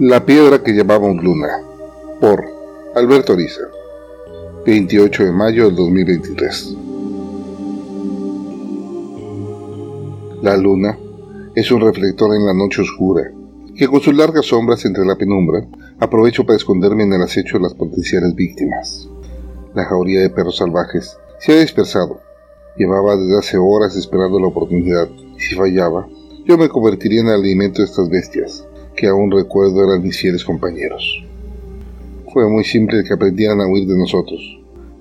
La piedra que llamamos Luna, por Alberto Ariza, 28 de mayo del 2023. La luna es un reflector en la noche oscura, que con sus largas sombras entre la penumbra aprovecho para esconderme en el acecho de las potenciales víctimas. La jauría de perros salvajes se ha dispersado. Llevaba desde hace horas esperando la oportunidad, si fallaba, yo me convertiría en alimento de estas bestias, que aún recuerdo eran mis fieles compañeros. Fue muy simple que aprendieran a huir de nosotros.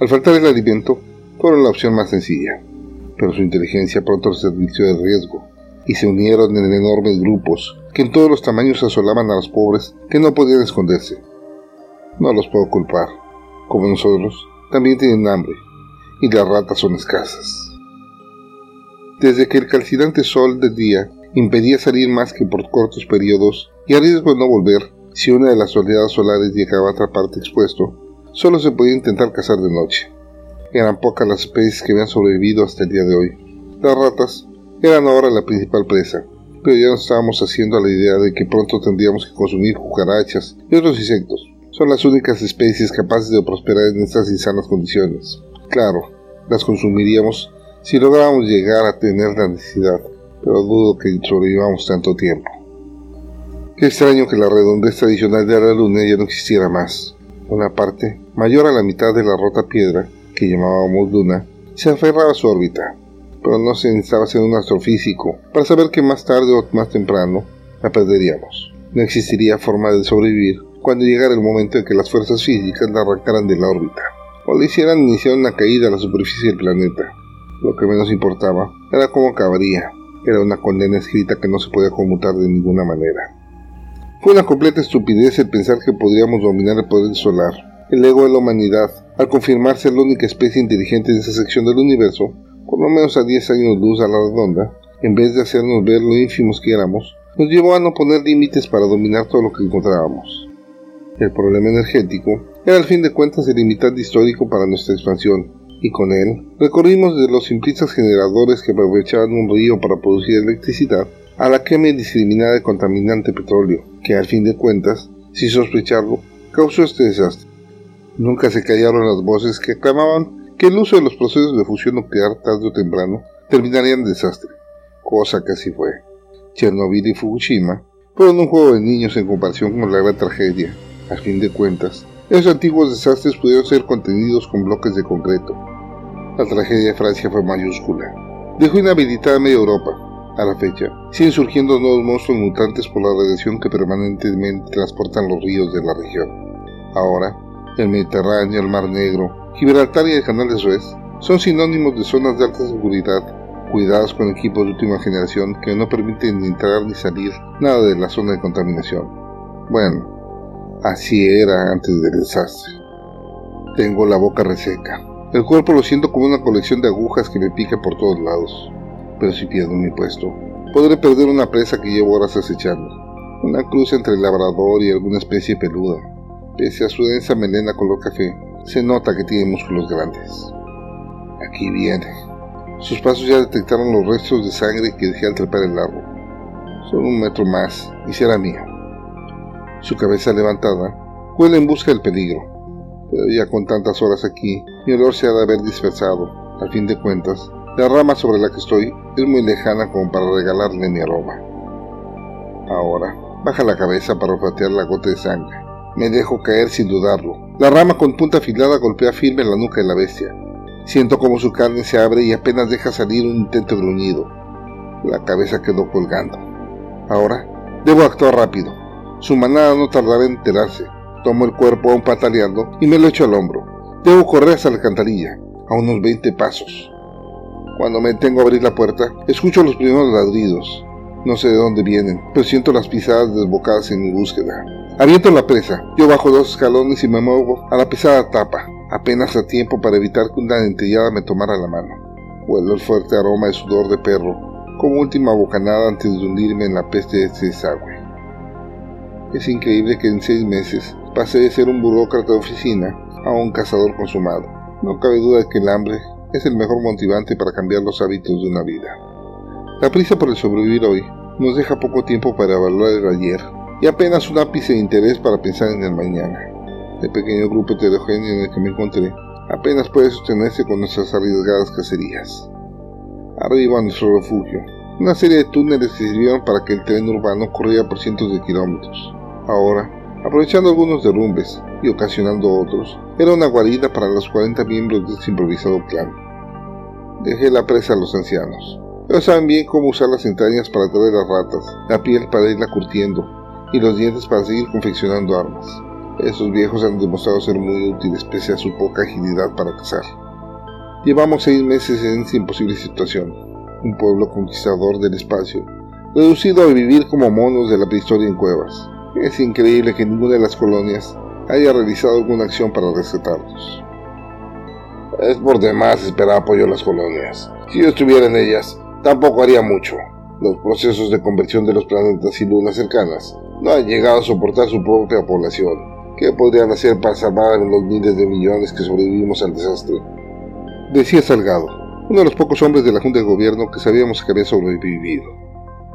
Al faltar el alimento, fueron la opción más sencilla, pero su inteligencia pronto les advirtió del riesgo, y se unieron en enormes grupos que en todos los tamaños asolaban a los pobres que no podían esconderse. No los puedo culpar. Como nosotros, también tienen hambre, y las ratas son escasas. Desde que el calcinante sol del día impedía salir más que por cortos periodos y a riesgo de no volver, si una de las oleadas solares llegaba a atraparte expuesto, solo se podía intentar cazar de noche. Eran pocas las especies que habían sobrevivido hasta el día de hoy. Las ratas eran ahora la principal presa, pero ya nos estábamos haciendo a la idea de que pronto tendríamos que consumir cucarachas y otros insectos. Son las únicas especies capaces de prosperar en estas insanas condiciones. Claro, las consumiríamos si lográbamos llegar a tener la necesidad, pero dudo que sobrevivamos tanto tiempo. Qué extraño que la redondez tradicional de la luna ya no existiera más. Una parte, mayor a la mitad de la rota piedra, que llamábamos luna, se aferraba a su órbita, pero no se necesitaba ser un astrofísico para saber que más tarde o más temprano la perderíamos. No existiría forma de sobrevivir cuando llegara el momento en que las fuerzas físicas la arrancaran de la órbita, o le hicieran iniciar una caída a la superficie del planeta. Lo que menos importaba era cómo acabaría, era una condena escrita que no se podía conmutar de ninguna manera. Fue una completa estupidez el pensar que podríamos dominar el poder solar. El ego de la humanidad, al confirmarse la única especie inteligente de esa sección del universo, por lo menos a 10 años luz a la redonda, en vez de hacernos ver lo ínfimos que éramos, nos llevó a no poner límites para dominar todo lo que encontrábamos. El problema energético era al fin de cuentas el limitante histórico para nuestra expansión, y con él recorrimos desde los simplistas generadores que aprovechaban un río para producir electricidad a la quema indiscriminada de contaminante petróleo, que al fin de cuentas, sin sospecharlo, causó este desastre. Nunca se callaron las voces que aclamaban que el uso de los procesos de fusión nuclear tarde o temprano terminarían en desastre, cosa que así fue. Chernobyl y Fukushima fueron un juego de niños en comparación con la gran tragedia. Al fin de cuentas, esos antiguos desastres pudieron ser contenidos con bloques de concreto, la tragedia de Francia fue mayúscula. Dejó inhabilitada media Europa. A la fecha, siguen surgiendo nuevos monstruos mutantes por la radiación que permanentemente transportan los ríos de la región. Ahora, el Mediterráneo, el Mar Negro, Gibraltar y el Canal de Suez son sinónimos de zonas de alta seguridad, cuidadas con equipos de última generación que no permiten ni entrar ni salir nada de la zona de contaminación. Bueno, así era antes del desastre. Tengo la boca reseca. El cuerpo lo siento como una colección de agujas que me pica por todos lados. Pero si pierdo mi puesto, podré perder una presa que llevo horas acechando. Una cruz entre el labrador y alguna especie peluda. Pese a su densa melena color café, se nota que tiene músculos grandes. Aquí viene. Sus pasos ya detectaron los restos de sangre que dejé al trepar el árbol. Solo un metro más y será mía. Su cabeza levantada huele en busca del peligro ya con tantas horas aquí, mi olor se ha de haber dispersado. Al fin de cuentas, la rama sobre la que estoy es muy lejana como para regalarle mi aroma. Ahora, baja la cabeza para olfatear la gota de sangre. Me dejo caer sin dudarlo. La rama con punta afilada golpea firme la nuca de la bestia. Siento como su carne se abre y apenas deja salir un intento gruñido. La cabeza quedó colgando. Ahora, debo actuar rápido. Su manada no tardará en enterarse. Tomo el cuerpo aún pataleando y me lo echo al hombro. Debo correr hasta la alcantarilla, a unos 20 pasos. Cuando me detengo a abrir la puerta, escucho los primeros ladridos. No sé de dónde vienen, pero siento las pisadas desbocadas en mi búsqueda. Aviento la presa, yo bajo dos escalones y me muevo a la pesada tapa, apenas a tiempo para evitar que una dentellada me tomara la mano. Huelo el fuerte aroma de sudor de perro, como última bocanada antes de hundirme en la peste de este desagüe. Es increíble que en seis meses pasé de ser un burócrata de oficina a un cazador consumado. No cabe duda de que el hambre es el mejor motivante para cambiar los hábitos de una vida. La prisa por el sobrevivir hoy nos deja poco tiempo para evaluar el ayer y apenas un ápice de interés para pensar en el mañana. El pequeño grupo heterogéneo en el que me encontré apenas puede sostenerse con nuestras arriesgadas cacerías. Arriba nuestro refugio, una serie de túneles que sirvieron para que el tren urbano corriera por cientos de kilómetros. Ahora, aprovechando algunos derrumbes y ocasionando otros, era una guarida para los 40 miembros de este improvisado clan. Dejé la presa a los ancianos. Ellos saben bien cómo usar las entrañas para traer las ratas, la piel para irla curtiendo y los dientes para seguir confeccionando armas. Esos viejos han demostrado ser muy útiles pese a su poca agilidad para cazar. Llevamos seis meses en esta imposible situación. Un pueblo conquistador del espacio, reducido a vivir como monos de la prehistoria en cuevas. Es increíble que ninguna de las colonias haya realizado alguna acción para rescatarlos. Es por demás esperar apoyo a las colonias. Si yo estuviera en ellas, tampoco haría mucho. Los procesos de conversión de los planetas y lunas cercanas no han llegado a soportar su propia población. ¿Qué podrían hacer para salvar a los miles de millones que sobrevivimos al desastre? Decía Salgado, uno de los pocos hombres de la Junta de Gobierno que sabíamos que había sobrevivido.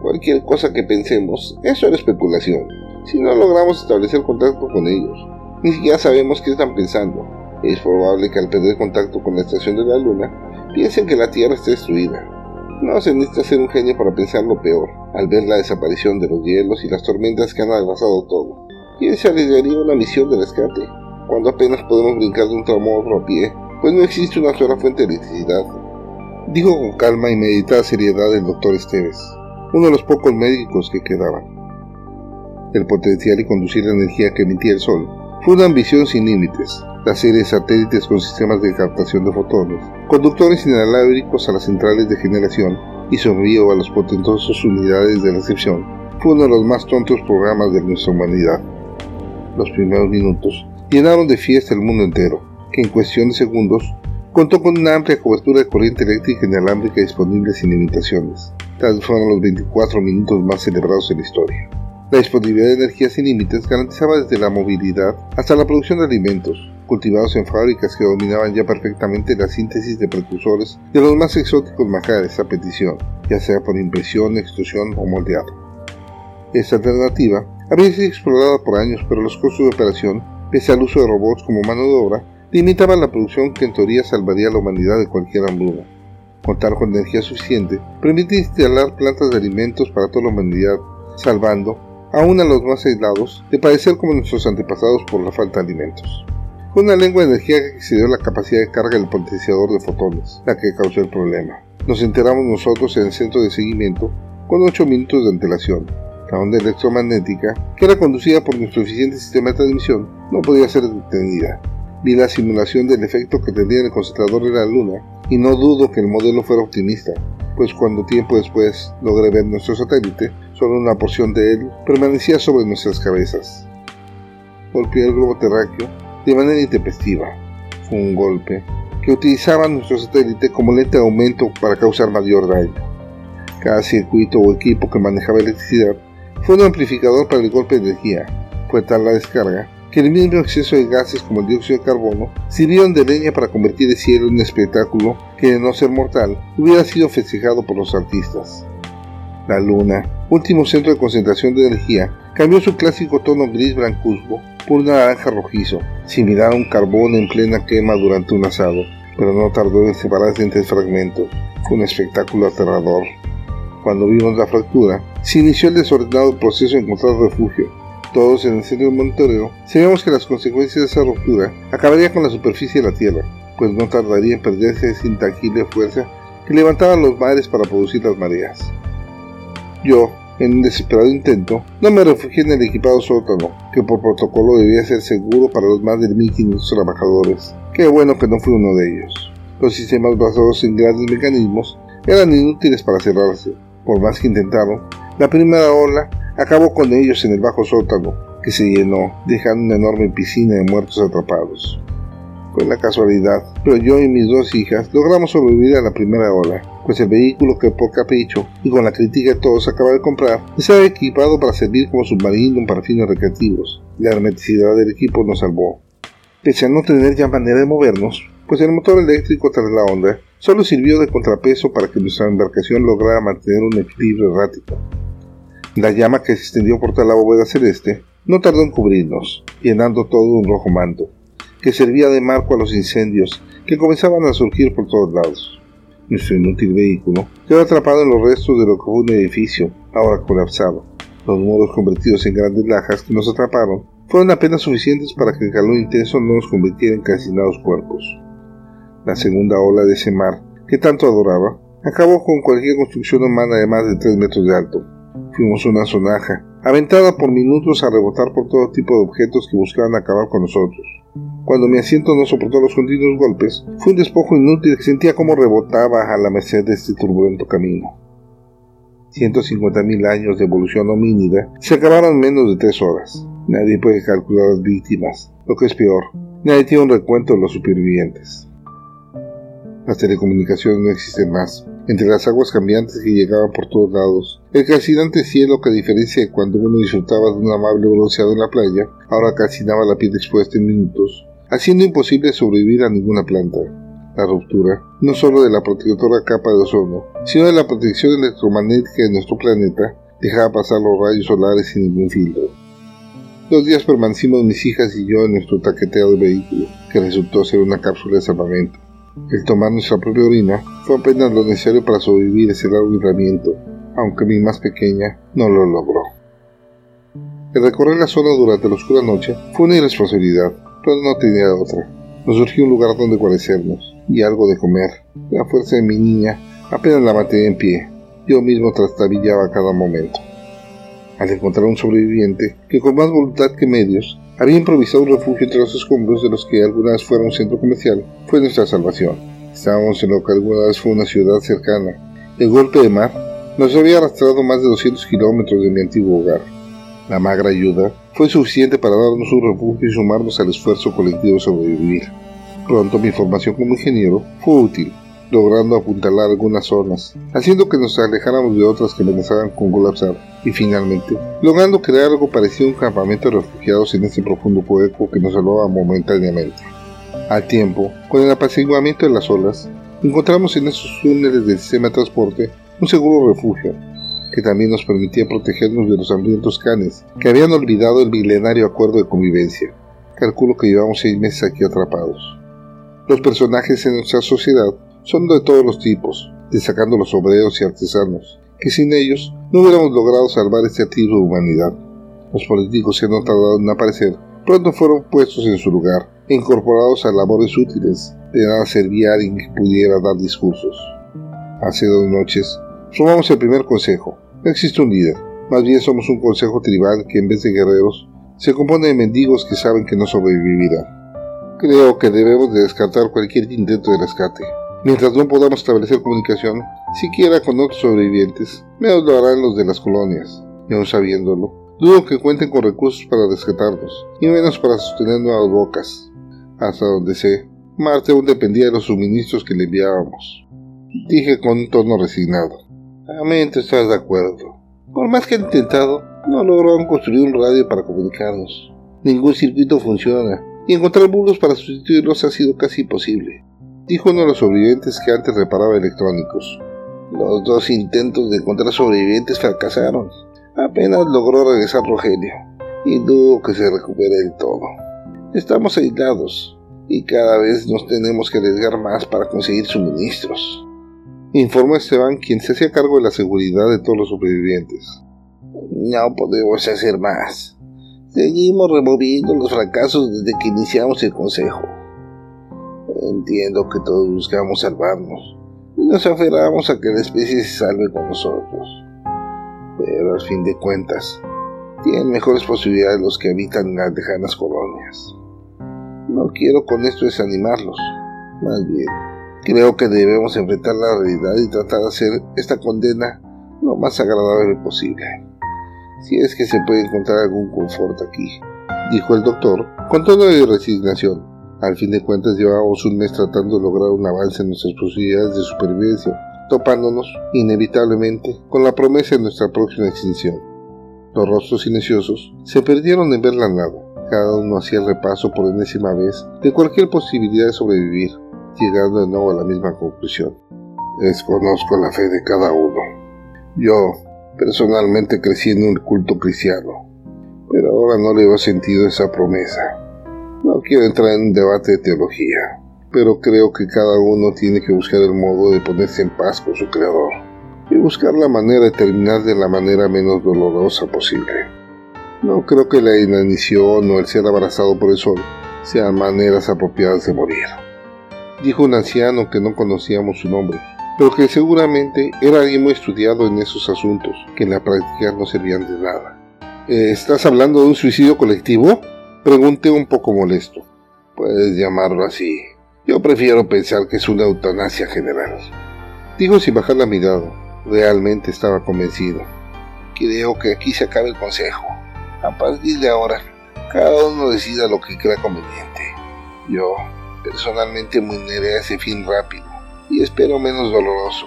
Cualquier cosa que pensemos es solo especulación. Si no logramos establecer contacto con ellos, ni siquiera sabemos qué están pensando. Es probable que al perder contacto con la estación de la Luna, piensen que la Tierra está destruida. No se necesita ser un genio para pensar lo peor, al ver la desaparición de los hielos y las tormentas que han arrasado todo. ¿Quién se arriesgaría una misión de rescate cuando apenas podemos brincar de un tramo a otro a pie? Pues no existe una sola fuente de electricidad. Dijo con calma y meditada seriedad el doctor Esteves, uno de los pocos médicos que quedaban. El potencial y conducir la energía que emitía el Sol fue una ambición sin límites. La serie de satélites con sistemas de captación de fotones, conductores inalábricos a las centrales de generación y sombrío a las potentosas unidades de recepción fue uno de los más tontos programas de nuestra humanidad los primeros minutos, llenaron de fiesta el mundo entero, que en cuestión de segundos contó con una amplia cobertura de corriente eléctrica inalámbrica disponible sin limitaciones. Tales fueron los 24 minutos más celebrados en la historia. La disponibilidad de energía sin límites garantizaba desde la movilidad hasta la producción de alimentos, cultivados en fábricas que dominaban ya perfectamente la síntesis de precursores de los más exóticos majares a petición, ya sea por impresión, extrusión o moldeado. Esta alternativa había sido explorada por años, pero los costos de operación, pese al uso de robots como mano de obra, limitaban la producción que en teoría salvaría a la humanidad de cualquier hambruna. Contar con energía suficiente permite instalar plantas de alimentos para toda la humanidad, salvando, aún a los más aislados, de padecer como nuestros antepasados por la falta de alimentos. Fue una lengua de energía que excedió la capacidad de carga del potenciador de fotones, la que causó el problema. Nos enteramos nosotros en el centro de seguimiento con 8 minutos de antelación, la onda electromagnética, que era conducida por nuestro eficiente sistema de transmisión, no podía ser detenida. Vi la simulación del efecto que tendría el concentrador de la Luna y no dudo que el modelo fuera optimista, pues cuando tiempo después logré ver nuestro satélite, solo una porción de él permanecía sobre nuestras cabezas. Golpeé el globo terráqueo de manera intempestiva. Fue un golpe que utilizaba nuestro satélite como lente de aumento para causar mayor daño. Cada circuito o equipo que manejaba electricidad fue un amplificador para el golpe de energía. Fue tal la descarga que el mismo exceso de gases como el dióxido de carbono sirvieron de leña para convertir el cielo en un espectáculo que de no ser mortal hubiera sido festejado por los artistas. La luna, último centro de concentración de energía, cambió su clásico tono gris blancuzco por un naranja rojizo, similar a un carbón en plena quema durante un asado, pero no tardó en separarse en tres fragmentos. Fue un espectáculo aterrador. Cuando vimos la fractura, se inició el desordenado proceso de encontrar refugio. Todos en el centro de monitoreo sabíamos que las consecuencias de esa ruptura acabarían con la superficie de la Tierra, pues no tardaría en perderse esa intangible fuerza que levantaba los mares para producir las mareas. Yo, en un desesperado intento, no me refugié en el equipado sótano, que por protocolo debía ser seguro para los más de 1500 trabajadores. Qué bueno que no fui uno de ellos. Los sistemas basados en grandes mecanismos eran inútiles para cerrarse, por más que intentaron, la primera ola acabó con ellos en el bajo sótano, que se llenó, dejando una enorme piscina de muertos atrapados. Fue la casualidad, pero yo y mis dos hijas logramos sobrevivir a la primera ola, pues el vehículo que por capricho y con la crítica de todos acaba de comprar estaba equipado para servir como submarino para fines recreativos. La hermeticidad del equipo nos salvó. Pese a no tener ya manera de movernos, pues el motor eléctrico tras la onda solo sirvió de contrapeso para que nuestra embarcación lograra mantener un equilibrio errático. La llama que se extendió por toda la bóveda celeste no tardó en cubrirnos, llenando todo un rojo manto, que servía de marco a los incendios que comenzaban a surgir por todos lados. Nuestro inútil vehículo quedó atrapado en los restos de lo que fue un edificio, ahora colapsado. Los muros convertidos en grandes lajas que nos atraparon fueron apenas suficientes para que el calor intenso no nos convirtiera en calcinados cuerpos. La segunda ola de ese mar, que tanto adoraba, acabó con cualquier construcción humana de más de 3 metros de alto. Fuimos una sonaja, aventada por minutos a rebotar por todo tipo de objetos que buscaban acabar con nosotros. Cuando mi asiento no soportó los continuos golpes, fue un despojo inútil que sentía como rebotaba a la merced de este turbulento camino. 150.000 años de evolución homínida se acabaron en menos de tres horas. Nadie puede calcular las víctimas. Lo que es peor, nadie tiene un recuento de los supervivientes. Las telecomunicaciones no existen más. Entre las aguas cambiantes que llegaban por todos lados, el calcinante cielo que a diferencia de cuando uno disfrutaba de un amable bronceado en la playa, ahora calcinaba la piel expuesta en minutos, haciendo imposible sobrevivir a ninguna planta. La ruptura, no solo de la protectora capa de ozono, sino de la protección electromagnética de nuestro planeta, dejaba pasar los rayos solares sin ningún filtro. Dos días permanecimos mis hijas y yo en nuestro taqueteo de vehículo, que resultó ser una cápsula de salvamento. El tomar nuestra propia orina fue apenas lo necesario para sobrevivir ese largo aislamiento, aunque mi más pequeña no lo logró. El recorrer la zona durante la oscura noche fue una irresponsabilidad, pero no tenía otra. Nos surgió un lugar donde guarecernos y algo de comer. La fuerza de mi niña apenas la mantenía en pie. Yo mismo trastabillaba cada momento. Al encontrar un sobreviviente que con más voluntad que medios había improvisado un refugio entre los escombros de los que alguna vez fuera un centro comercial, fue nuestra salvación. Estábamos en lo que alguna vez fue una ciudad cercana. El golpe de mar nos había arrastrado más de 200 kilómetros de mi antiguo hogar. La magra ayuda fue suficiente para darnos un refugio y sumarnos al esfuerzo colectivo de sobrevivir. Pronto mi formación como ingeniero fue útil, logrando apuntalar algunas zonas, haciendo que nos alejáramos de otras que amenazaban con colapsar, y finalmente, logrando crear algo parecido a un campamento de refugiados en ese profundo hueco que nos salvaba momentáneamente. Al tiempo, con el apaciguamiento de las olas, encontramos en esos túneles del sistema de transporte un seguro refugio, que también nos permitía protegernos de los hambrientos canes que habían olvidado el milenario acuerdo de convivencia. Calculo que llevamos seis meses aquí atrapados. Los personajes en nuestra sociedad son de todos los tipos, destacando los obreros y artesanos, que sin ellos no hubiéramos logrado salvar este tipo de humanidad. Los políticos que no tardado en aparecer pronto fueron puestos en su lugar incorporados a labores útiles. De nada servía alguien que pudiera dar discursos. Hace dos noches formamos el primer consejo. No existe un líder, más bien somos un consejo tribal que en vez de guerreros se compone de mendigos que saben que no sobrevivirán. Creo que debemos de descartar cualquier intento de rescate. Mientras no podamos establecer comunicación, siquiera con otros sobrevivientes, menos lo harán los de las colonias. Y aún sabiéndolo, dudo que cuenten con recursos para rescatarnos, y menos para sostener nuevas bocas. Hasta donde sé, Marte aún dependía de los suministros que le enviábamos. Dije con un tono resignado. Realmente estás de acuerdo. Por más que han intentado, no lograron construir un radio para comunicarnos. Ningún circuito funciona, y encontrar bulos para sustituirlos ha sido casi imposible dijo uno de los sobrevivientes que antes reparaba electrónicos. Los dos intentos de encontrar sobrevivientes fracasaron. Apenas logró regresar Rogelio, y dudo que se recupere del todo. Estamos aislados, y cada vez nos tenemos que arriesgar más para conseguir suministros. Informó Esteban, quien se hacía cargo de la seguridad de todos los sobrevivientes. No podemos hacer más. Seguimos removiendo los fracasos desde que iniciamos el consejo. Entiendo que todos buscamos salvarnos y nos aferramos a que la especie se salve con nosotros. Pero al fin de cuentas, tienen mejores posibilidades los que habitan en las lejanas colonias. No quiero con esto desanimarlos, más bien, creo que debemos enfrentar la realidad y tratar de hacer esta condena lo más agradable posible. Si es que se puede encontrar algún confort aquí, dijo el doctor con tono de resignación. Al fin de cuentas llevábamos un mes tratando de lograr un avance en nuestras posibilidades de supervivencia, topándonos, inevitablemente, con la promesa de nuestra próxima extinción. Los rostros silenciosos se perdieron en ver la nada. Cada uno hacía el repaso por enésima vez de cualquier posibilidad de sobrevivir, llegando de nuevo a la misma conclusión. Desconozco la fe de cada uno. Yo Personalmente crecí en un culto cristiano, pero ahora no le veo sentido esa promesa. No quiero entrar en un debate de teología, pero creo que cada uno tiene que buscar el modo de ponerse en paz con su creador y buscar la manera de terminar de la manera menos dolorosa posible. No creo que la inanición o el ser abrazado por el sol sean maneras apropiadas de morir. Dijo un anciano que no conocíamos su nombre, pero que seguramente era alguien muy estudiado en esos asuntos, que en la práctica no servían de nada. Eh, ¿Estás hablando de un suicidio colectivo? Pregunté un poco molesto. Puedes llamarlo así. Yo prefiero pensar que es una eutanasia general. Dijo sin bajar la mirada. Realmente estaba convencido. Creo que aquí se acaba el consejo. A partir de ahora, cada uno decida lo que crea conveniente. Yo, personalmente, me uniré a ese fin rápido y espero menos doloroso.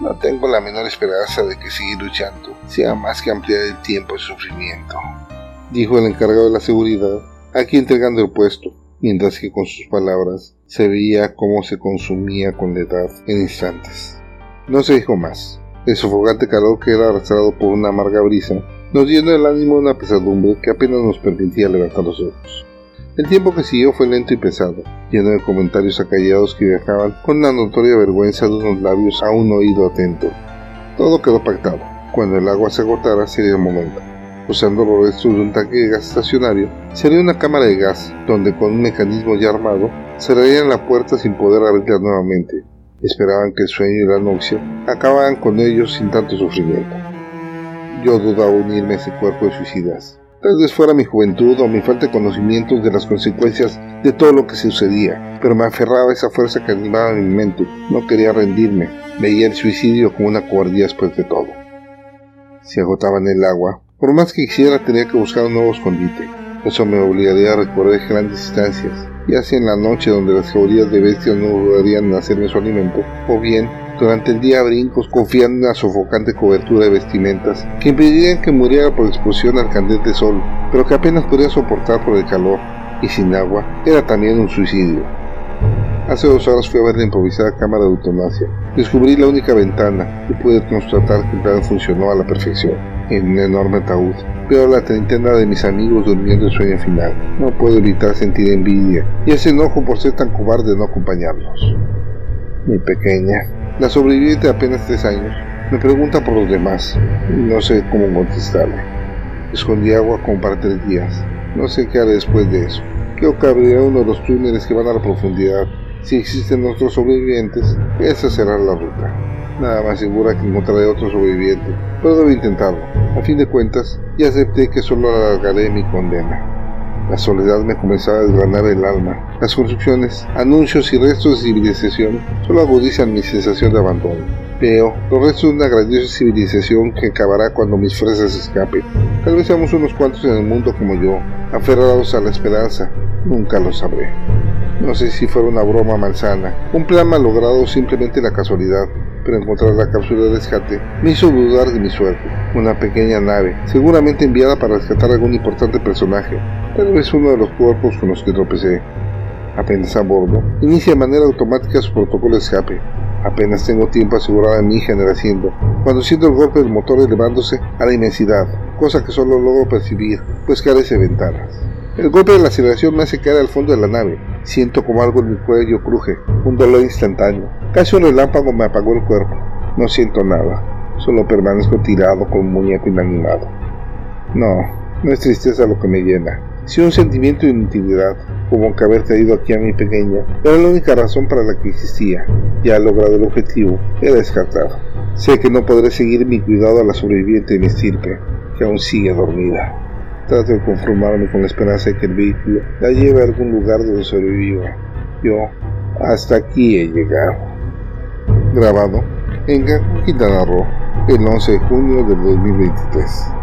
No tengo la menor esperanza de que seguir luchando sea más que ampliar el tiempo de sufrimiento, dijo el encargado de la seguridad, aquí entregando el puesto, mientras que con sus palabras se veía cómo se consumía con la edad en instantes. No se dijo más. El sofocante calor que era arrastrado por una amarga brisa nos llenó el ánimo una pesadumbre que apenas nos permitía levantar los ojos. El tiempo que siguió fue lento y pesado, lleno de comentarios acallados que viajaban con la notoria vergüenza de unos labios a un oído atento. Todo quedó pactado. Cuando el agua se agotara sería el momento. Usando los restos de un tanque de gas estacionario, sería una cámara de gas, donde con un mecanismo ya armado, cerrarían la puerta sin poder abrirla nuevamente. Esperaban que el sueño y la noche acabaran con ellos sin tanto sufrimiento. Yo dudaba unirme a ese cuerpo de suicidas. Tal vez fuera mi juventud o mi falta de conocimientos de las consecuencias de todo lo que sucedía, pero me aferraba a esa fuerza que animaba mi mente. No quería rendirme. Veía el suicidio como una cobardía después de todo. Si agotaban el agua, por más que quisiera tenía que buscar un nuevo escondite. Eso me obligaría a recorrer grandes distancias, ya sea en la noche donde las teorías de bestias no dudarían hacerme su alimento, o bien durante el día brincos confiando en una sofocante cobertura de vestimentas que impedirían que muriera por exposición al candente sol, pero que apenas podría soportar por el calor, y sin agua era también un suicidio. Hace dos horas fui a ver la improvisada cámara de eutanasia. Descubrí la única ventana y pude constatar que el plan funcionó a la perfección. En un enorme ataúd. Veo la treintena de mis amigos durmiendo el sueño final. No puedo evitar sentir envidia y ese enojo por ser tan cobarde de no acompañarlos. Mi pequeña, la sobreviviente de apenas tres años, me pregunta por los demás no sé cómo contestarle. Escondí agua como para tres días. No sé qué haré después de eso. Creo que abriré uno de los túneles que van a la profundidad. Si existen otros sobrevivientes, esa será la ruta. Nada más segura que encontraré otro sobreviviente, pero debo intentarlo. A fin de cuentas, ya acepté que solo alargaré mi condena. La soledad me comenzaba a desgranar el alma. Las construcciones, anuncios y restos de civilización solo agudizan mi sensación de abandono. Veo los restos de una grandiosa civilización que acabará cuando mis fresas escapen. Tal vez seamos unos cuantos en el mundo como yo, aferrados a la esperanza. Nunca lo sabré. No sé si fuera una broma malsana, un plan malogrado o simplemente la casualidad, pero encontrar la cápsula de rescate me hizo dudar de mi suerte. Una pequeña nave, seguramente enviada para rescatar a algún importante personaje, tal vez uno de los cuerpos con los que tropecé. Apenas a bordo, inicia de manera automática su protocolo de escape. Apenas tengo tiempo asegurado en mi hija haciendo, cuando siento el golpe del motor elevándose a la inmensidad, cosa que solo logro percibir, pues carece de ventanas. El golpe de la aceleración me hace caer al fondo de la nave. Siento como algo en mi cuello cruje, un dolor instantáneo. Casi un relámpago me apagó el cuerpo. No siento nada, solo permanezco tirado con un muñeco inanimado. No, no es tristeza lo que me llena, sino un sentimiento de inutilidad, como que haber traído aquí a mi pequeña era la única razón para la que existía. Ya logrado el objetivo, era descartado. Sé que no podré seguir mi cuidado a la sobreviviente de mi estirpe, que aún sigue dormida. Trato de conformarme con la esperanza de que el vehículo la lleve a algún lugar donde sobreviva. Yo hasta aquí he llegado. Grabado en Quintana Roo, el 11 de junio del 2023.